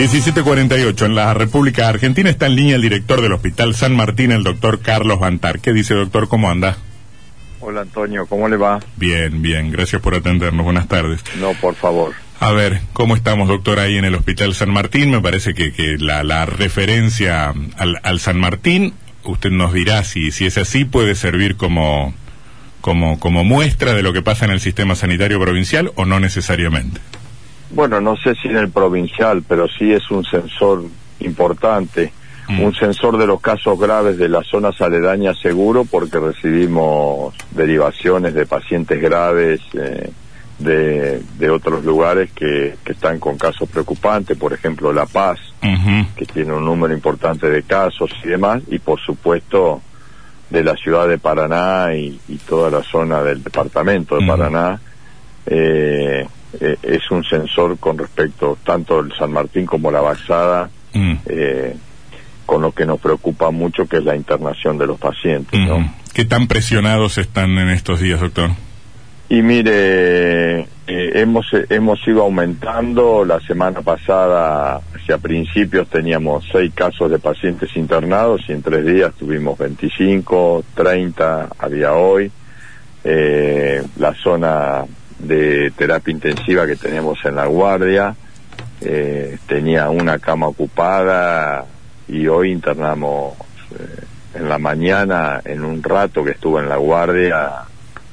1748, en la República Argentina está en línea el director del Hospital San Martín, el doctor Carlos Bantar. ¿Qué dice, doctor? ¿Cómo anda? Hola, Antonio, ¿cómo le va? Bien, bien, gracias por atendernos. Buenas tardes. No, por favor. A ver, ¿cómo estamos, doctor, ahí en el Hospital San Martín? Me parece que, que la, la referencia al, al San Martín, usted nos dirá si, si es así, puede servir como, como, como muestra de lo que pasa en el sistema sanitario provincial o no necesariamente. Bueno, no sé si en el provincial, pero sí es un sensor importante, Mm. un sensor de los casos graves de las zonas aledañas seguro porque recibimos derivaciones de pacientes graves eh, de, de otros lugares que, que están con casos preocupantes, por ejemplo La Paz, que tiene un número importante de casos y demás, y por supuesto de la ciudad de Paraná y, y toda la zona del departamento de Ujú. Paraná, eh, eh, es un sensor con respecto tanto el San Martín como la Baxada, Mm. eh, con lo que nos preocupa mucho que es la internación de los pacientes. ¿Qué tan presionados están en estos días, doctor? Y mire, eh, hemos hemos ido aumentando. La semana pasada, hacia principios, teníamos seis casos de pacientes internados y en tres días tuvimos 25, 30 a día hoy. Eh, la zona de terapia intensiva que tenemos en la guardia eh, tenía una cama ocupada y hoy internamos eh, en la mañana, en un rato que estuve en la guardia,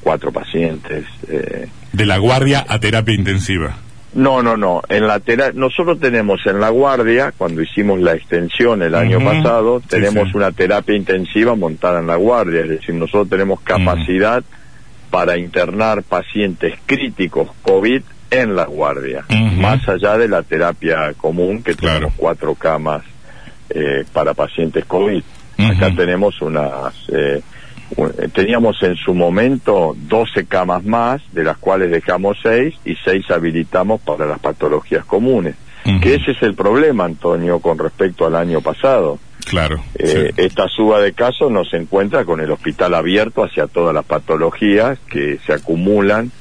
cuatro pacientes. eh. De la guardia a terapia intensiva. No, no, no. En la tera- nosotros tenemos en la guardia, cuando hicimos la extensión el año pasado, tenemos sí. una terapia intensiva montada en la guardia, es decir, nosotros tenemos capacidad para internar pacientes críticos COVID en la guardia, Ujú. más allá de la terapia común que Claro. tenemos cuatro camas eh, para pacientes COVID. Acá tenemos unas, eh, un- eh, teníamos en su momento 12 camas más, de las cuales dejamos 6 y 6 habilitamos para las patologías comunes. Que ese es el problema, Antonio, con respecto al año pasado. Claro. Eh, sí. Esta suba de casos nos encuentra con el hospital abierto hacia todas las patologías que se acumulan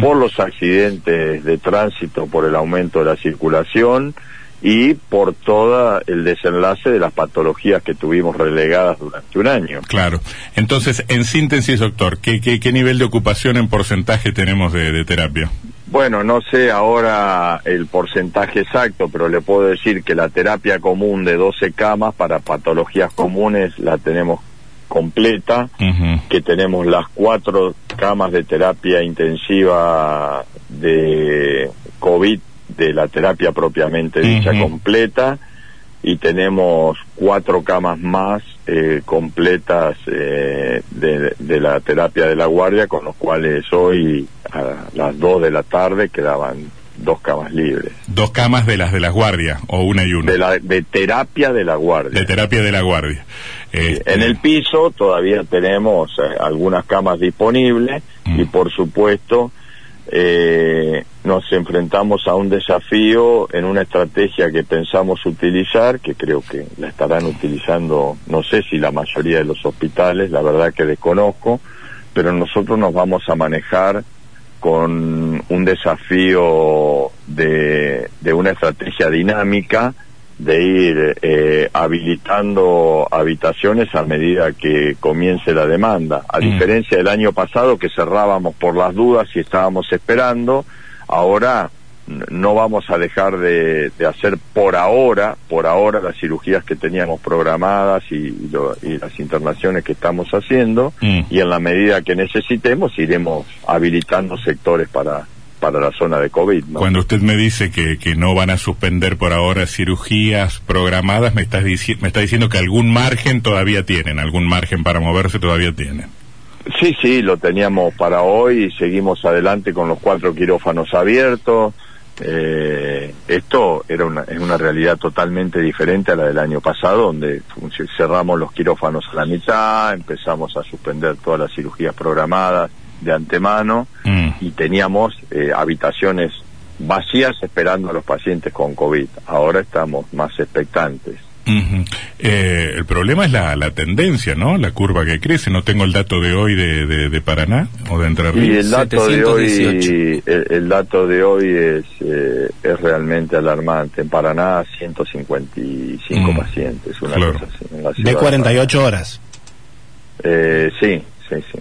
por los accidentes de tránsito, por el aumento de la circulación y por todo el desenlace de las patologías que tuvimos relegadas durante un año. Claro. Entonces, en síntesis, doctor, ¿qué, qué, qué nivel de ocupación en porcentaje tenemos de, de terapia? Bueno, no sé ahora el porcentaje exacto, pero le puedo decir que la terapia común de 12 camas para patologías comunes la tenemos completa, que tenemos las cuatro camas de terapia intensiva de COVID, de la terapia propiamente dicha completa, y tenemos cuatro camas más eh, completas eh, de, de la terapia de la guardia, con los cuales hoy a las dos de la tarde quedaban dos camas libres. Dos camas de las de las guardias, o una y una. De, la, de terapia de la guardia. De terapia de la guardia. Este, En el piso todavía tenemos eh, algunas camas disponibles Mm. y por supuesto eh, nos enfrentamos a un desafío en una estrategia que pensamos utilizar, que creo que la estarán utilizando, no sé si la mayoría de los hospitales, la verdad que desconozco, pero nosotros nos vamos a manejar con un desafío de, de una estrategia dinámica de ir eh, habilitando habitaciones a medida que comience la demanda. A Mm. diferencia del año pasado que cerrábamos por las dudas y estábamos esperando, ahora no vamos a dejar de, de hacer por ahora, por ahora las cirugías que teníamos programadas y, y lo- y las internaciones que estamos haciendo Mm. y en la medida que necesitemos iremos habilitando sectores para, para la zona de COVID. ¿no? Cuando usted me dice que, que no van a suspender por ahora cirugías programadas, me, estás me está diciendo que algún margen todavía tienen, algún margen para moverse todavía tienen. Sí, sí, lo teníamos para hoy y seguimos adelante con los cuatro quirófanos abiertos. Eh, esto era una, es una realidad totalmente diferente a la del año pasado, donde cerramos los quirófanos a la mitad, empezamos a suspender todas las cirugías programadas de antemano Mm. y teníamos eh, habitaciones vacías esperando a los pacientes con COVID. Ahora estamos más expectantes. Eh, el problema es la, la, tendencia, ¿no? La curva que crece. No tengo el dato de hoy de, de, Paraná o de Entre Ríos. Y el dato de hoy, el, dato de hoy es, eh, es realmente alarmante. En Paraná, 155 mm. pacientes. Una cosa así, de 48 horas. Eh, sí, sí, sí.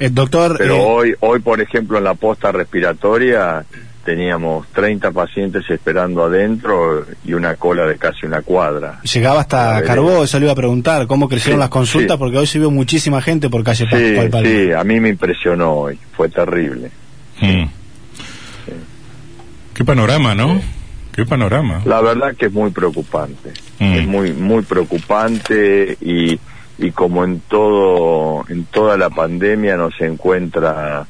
El doctor. Pero hoy, hoy, por ejemplo, en la posta respiratoria teníamos 30 pacientes esperando adentro y una cola de casi una cuadra. Llegaba hasta Carbó, eso le iba a preguntar, ¿cómo crecieron las consultas? Porque hoy se vio muchísima gente por calle Pascual Sí, a mí me impresionó hoy, fue terrible. Mm. Qué panorama, ¿no? Qué panorama. La verdad que es muy preocupante, mm. es muy, muy preocupante y, y como en todo, en toda la pandemia nos encuentra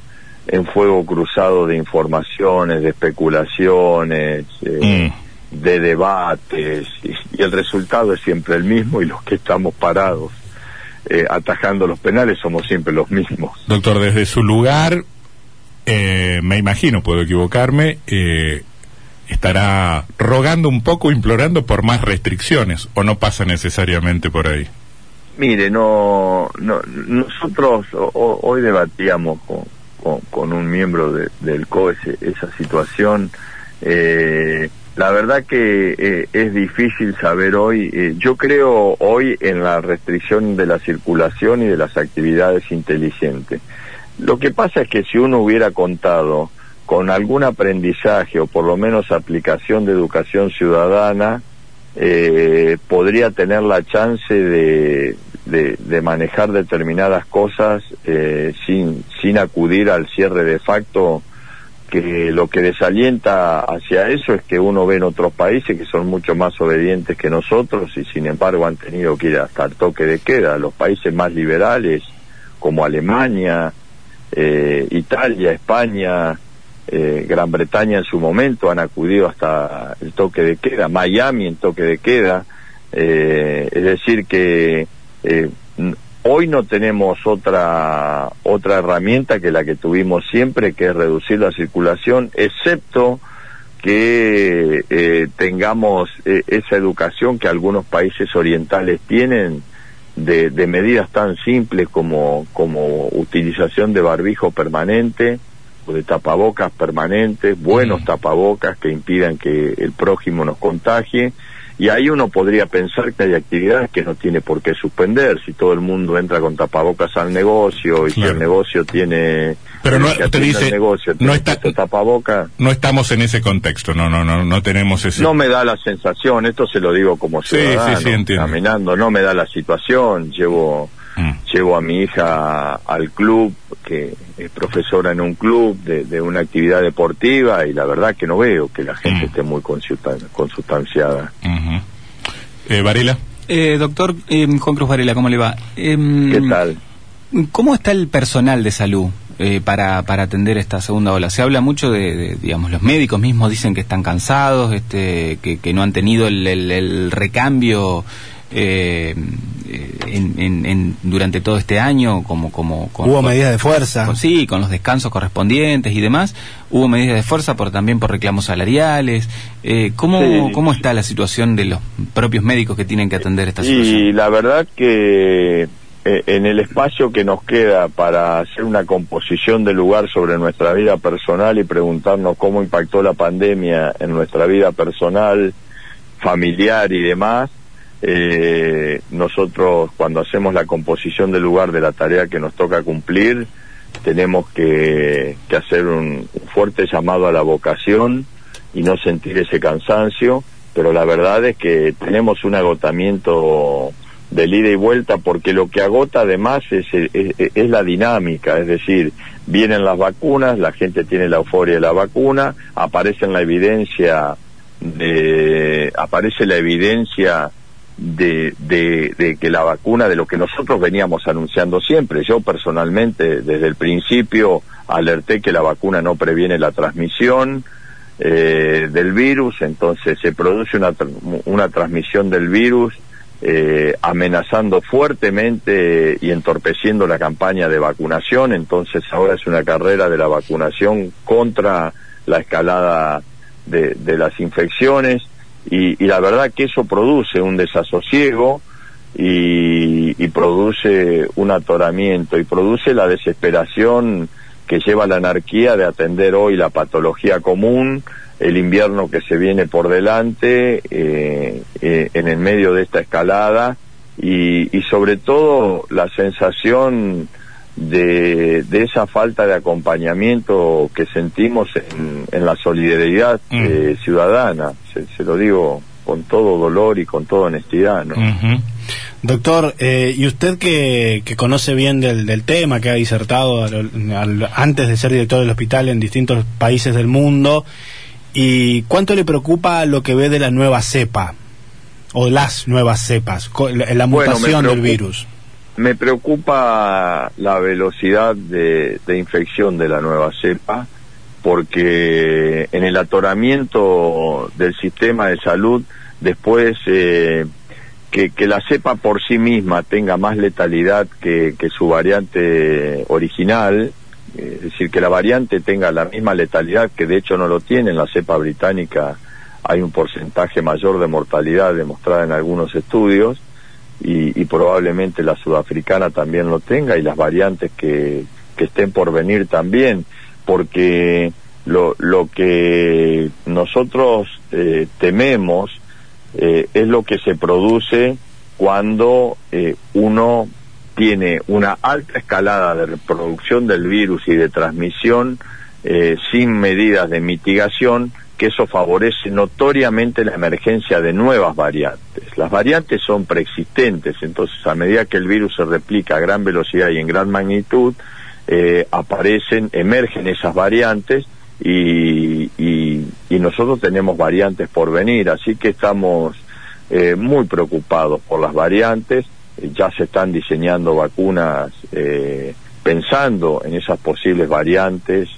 en fuego cruzado de informaciones, de especulaciones, eh, mm. de debates, y, el resultado es siempre el mismo y los que estamos parados eh, atajando los penales somos siempre los mismos. Doctor, desde su lugar, eh, me imagino, puedo equivocarme, estará rogando un poco, implorando por más restricciones, o no pasa necesariamente por ahí. Mire, no, no nosotros hoy debatíamos con, con, un miembro del COE esa situación. Eh, la verdad que eh, es difícil saber hoy. Eh, yo creo hoy en la restricción de la circulación y de las actividades inteligentes. Lo que pasa es que si uno hubiera contado con algún aprendizaje o por lo menos aplicación de educación ciudadana, podría tener la chance de, de, manejar determinadas cosas eh, sin, sin acudir al cierre de facto, que lo que desalienta hacia eso es que uno ve en otros países que son mucho más obedientes que nosotros y sin embargo han tenido que ir hasta el toque de queda. Los países más liberales como Alemania, eh, Italia, España, eh, Gran Bretaña en su momento han acudido hasta el toque de queda, Miami en toque de queda. es decir que eh, hoy no tenemos otra otra herramienta que la que tuvimos siempre, que es reducir la circulación, excepto que eh, tengamos eh, esa educación que algunos países orientales tienen de, de, medidas tan simples como, como utilización de barbijo permanente o de tapabocas permanentes, buenos tapabocas que impidan que el prójimo nos contagie y ahí uno podría pensar que hay actividades que no tiene por qué suspender. Si todo el mundo entra con tapabocas al negocio y si el negocio tiene. Pero no, usted dice, negocio, no está, tapaboca. No estamos en ese contexto, no, no, no, no tenemos ese. No me da la sensación, esto se lo digo como ciudadano, sí, sí, caminando, no me da la situación. Llevo Mm. Llevo a mi hija al club, que es profesora en un club de, una actividad deportiva, y la verdad que no veo que la gente mm. esté muy consustanciada. eh, Varela. Eh, doctor eh, Juan Cruz Varela, ¿cómo le va? Em, ¿Qué tal? ¿Cómo está el personal de salud eh, para, para atender esta segunda ola? Se habla mucho de, digamos, los médicos mismos dicen que están cansados, este, que, que no han tenido el, el recambio eh, en, durante todo este año, como, como hubo medidas de fuerza, sí, con los descansos correspondientes y demás, hubo medidas de fuerza por también por reclamos salariales. Eh, ¿cómo, ¿Cómo está la situación de los propios médicos que tienen que atender esta situación? Y la verdad que eh, en el espacio que nos queda para hacer una composición de lugar sobre nuestra vida personal y preguntarnos cómo impactó la pandemia en nuestra vida personal, familiar y demás, eh, nosotros cuando hacemos la composición del lugar de la tarea que nos toca cumplir, tenemos que, hacer un, fuerte llamado a la vocación y no sentir ese cansancio, pero la verdad es que tenemos un agotamiento de ida y vuelta porque lo que agota además es, es, la dinámica, es decir, vienen las vacunas, la gente tiene la euforia de la vacuna, aparece la evidencia de, aparece la evidencia de, de, que la vacuna, de lo que nosotros veníamos anunciando siempre. Yo personalmente, desde el principio, alerté que la vacuna no previene la transmisión eh, del virus, entonces se produce una, una transmisión del virus eh, amenazando fuertemente y entorpeciendo la campaña de vacunación, entonces ahora es una carrera de la vacunación contra la escalada de, de las infecciones y, la verdad que eso produce un desasosiego y, y, produce un atoramiento y produce la desesperación que lleva a la anarquía de atender hoy la patología común, el invierno que se viene por delante, eh, eh, en el medio de esta escalada y, y sobre todo la sensación de, de, esa falta de acompañamiento que sentimos en, en la solidaridad mm. eh, ciudadana, se, se, lo digo con todo dolor y con toda honestidad. ¿no? Doctor, eh, y usted que, que, conoce bien del, del, tema, que ha disertado al, al, antes de ser director del hospital en distintos países del mundo, ¿y cuánto le preocupa lo que ve de la nueva cepa? O las nuevas cepas, la, mutación bueno, del virus me preocupa la velocidad de, infección de la nueva cepa porque en el atoramiento del sistema de salud después eh, que, la cepa por sí misma tenga más letalidad que, que su variante original es decir que la variante tenga la misma letalidad que de hecho no lo tiene en la cepa británica hay un porcentaje mayor de mortalidad demostrada en algunos estudios y, y, probablemente la sudafricana también lo tenga y las variantes que, que estén por venir también, porque lo, lo que nosotros eh, tememos eh, es lo que se produce cuando eh, uno tiene una alta escalada de reproducción del virus y de transmisión eh, sin medidas de mitigación que eso favorece notoriamente la emergencia de nuevas variantes. Las variantes son preexistentes, entonces a medida que el virus se replica a gran velocidad y en gran magnitud, eh, aparecen, emergen esas variantes y, nosotros tenemos variantes por venir, así que estamos eh, muy preocupados por las variantes, ya se están diseñando vacunas eh, pensando en esas posibles variantes.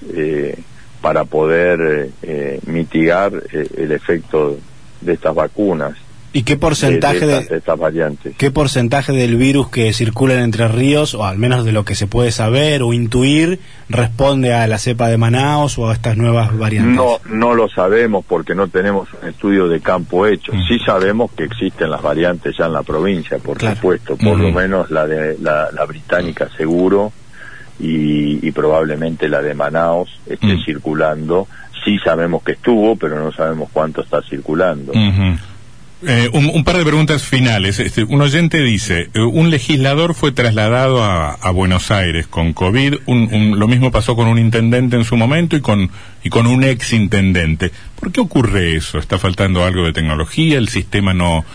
Para poder eh, eh, mitigar eh, el efecto de estas vacunas. ¿Y qué porcentaje de, de, estas, variantes? ¿Qué porcentaje del virus que circula en Entre Ríos, o al menos de lo que se puede saber o intuir, responde a la cepa de Manaos o a estas nuevas variantes? No, no lo sabemos porque no tenemos un estudio de campo hecho. Mm. Sí sabemos que existen las variantes ya en la provincia, por claro. supuesto, por mm. lo menos la de la, la británica seguro y, y, probablemente la de Manaos esté mm. circulando. Sí sabemos que estuvo, pero no sabemos cuánto está circulando. Eh, un, un, par de preguntas finales. Este, un oyente dice, eh, un legislador fue trasladado a, a Buenos Aires con COVID, un, un, lo mismo pasó con un intendente en su momento y con, y con un ex intendente. ¿Por qué ocurre eso? ¿Está faltando algo de tecnología? ¿El sistema no...?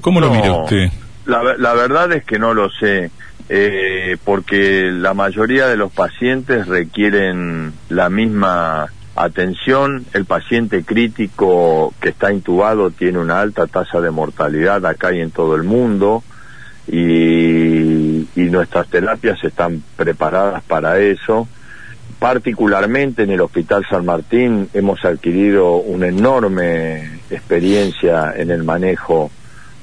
¿Cómo lo no, mira usted? La, la verdad es que no lo sé eh, porque la mayoría de los pacientes requieren la misma atención. El paciente crítico que está intubado tiene una alta tasa de mortalidad acá y en todo el mundo y, y nuestras terapias están preparadas para eso. Particularmente en el Hospital San Martín hemos adquirido una enorme experiencia en el manejo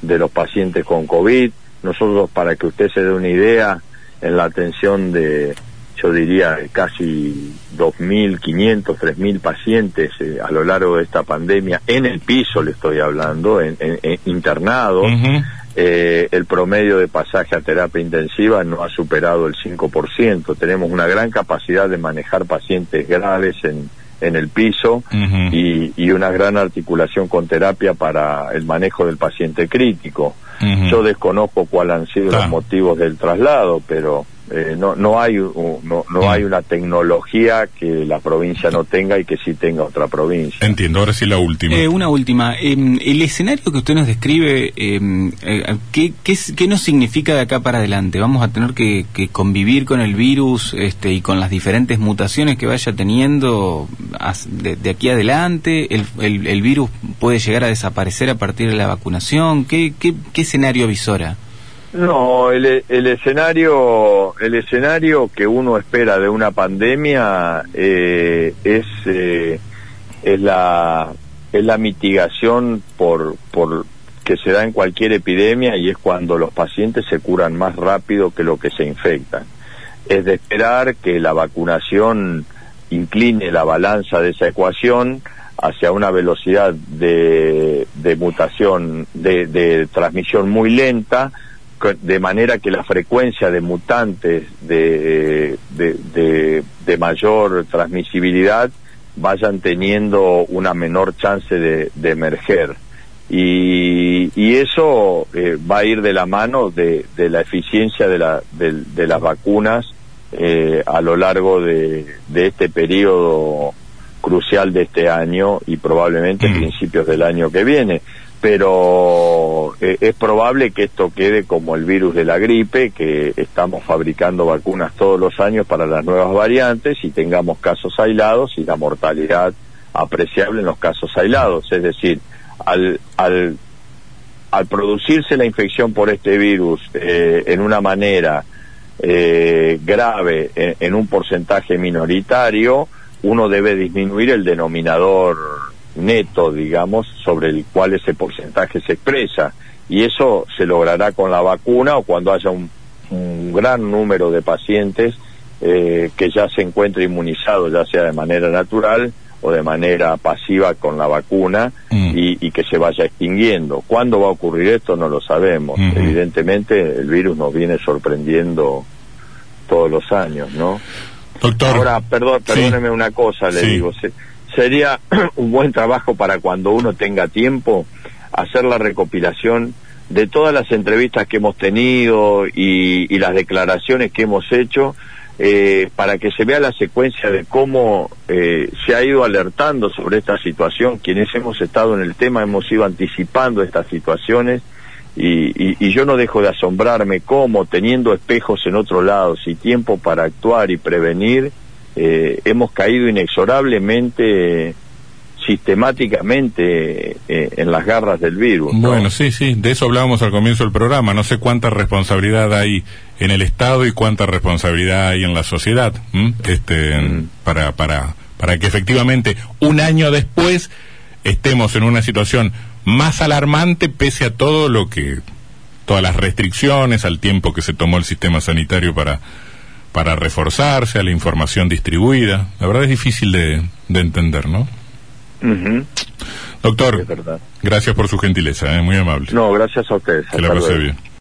de los pacientes con COVID nosotros, para que usted se dé una idea, en la atención de, yo diría, casi 2.500, 3.000 pacientes eh, a lo largo de esta pandemia, en el piso le estoy hablando, en, en, uh -huh. eh, el promedio de pasaje a terapia intensiva no ha superado el 5%. Tenemos una gran capacidad de manejar pacientes graves en, en el piso uh -huh. y, y, una gran articulación con terapia para el manejo del paciente crítico. Uh -huh. Yo desconozco cuáles han sido claro. los motivos del traslado, pero eh, no no hay no, no hay una tecnología que la provincia no tenga y que sí tenga otra provincia. Entiendo, ahora sí la última. Eh, una última. Eh, el escenario que usted nos describe, em, eh, ¿qué, qué, ¿qué, nos significa de acá para adelante? ¿Vamos a tener que, que, convivir con el virus este, y con las diferentes mutaciones que vaya teniendo de, de aquí adelante? ¿El, el, ¿El, virus puede llegar a desaparecer a partir de la vacunación? ¿Qué, qué, qué escenario visora? No, el, el, escenario, el escenario que uno espera de una pandemia eh, es, eh, es la es la mitigación por por que se da en cualquier epidemia y es cuando los pacientes se curan más rápido que lo que se infectan. Es de esperar que la vacunación incline la balanza de esa ecuación hacia una velocidad de, de mutación, de, de transmisión muy lenta, de manera que la frecuencia de mutantes de, de, de, mayor transmisibilidad vayan teniendo una menor chance de, emerger. Y, y eso eh, va a ir de la mano de, de la eficiencia de, la, de, las vacunas eh, a lo largo de, de este periodo crucial de este año y probablemente mm. principios del año que viene. Pero eh, es probable que esto quede como el virus de la gripe, que estamos fabricando vacunas todos los años para las nuevas variantes y tengamos casos aislados y la mortalidad apreciable en los casos aislados. Es decir, al, al, al producirse la infección por este virus eh, en una manera eh, grave en, un porcentaje minoritario, uno debe disminuir el denominador neto, digamos, sobre el cual ese porcentaje se expresa. Y eso se logrará con la vacuna o cuando haya un, gran número de pacientes eh, que ya se encuentre inmunizados, ya sea de manera natural o de manera pasiva con la vacuna mm. y, que se vaya extinguiendo. ¿Cuándo va a ocurrir esto? No lo sabemos. Evidentemente el virus nos viene sorprendiendo todos los años, ¿no? Doctor. Ahora, perdón, perdóneme una cosa, le digo. Sería un buen trabajo para cuando uno tenga tiempo hacer la recopilación de todas las entrevistas que hemos tenido y, las declaraciones que hemos hecho eh, para que se vea la secuencia de cómo eh, se ha ido alertando sobre esta situación. Quienes hemos estado en el tema hemos ido anticipando estas situaciones y, yo no dejo de asombrarme cómo, teniendo espejos en otro lado y tiempo para actuar y prevenir, eh, hemos caído inexorablemente, sistemáticamente eh, en las garras del virus. Bueno, sí, sí, de eso hablábamos al comienzo del programa. No sé cuánta responsabilidad hay en el Estado y cuánta responsabilidad hay en la sociedad este, para, para, para que efectivamente un año después estemos en una situación más alarmante pese a todo lo que todas las restricciones al tiempo que se tomó el sistema sanitario para para reforzarse a la información distribuida. La verdad es difícil de, de entender no doctor gracias por su gentileza ¿eh? muy amable. No gracias a ustedes. Que la pase bien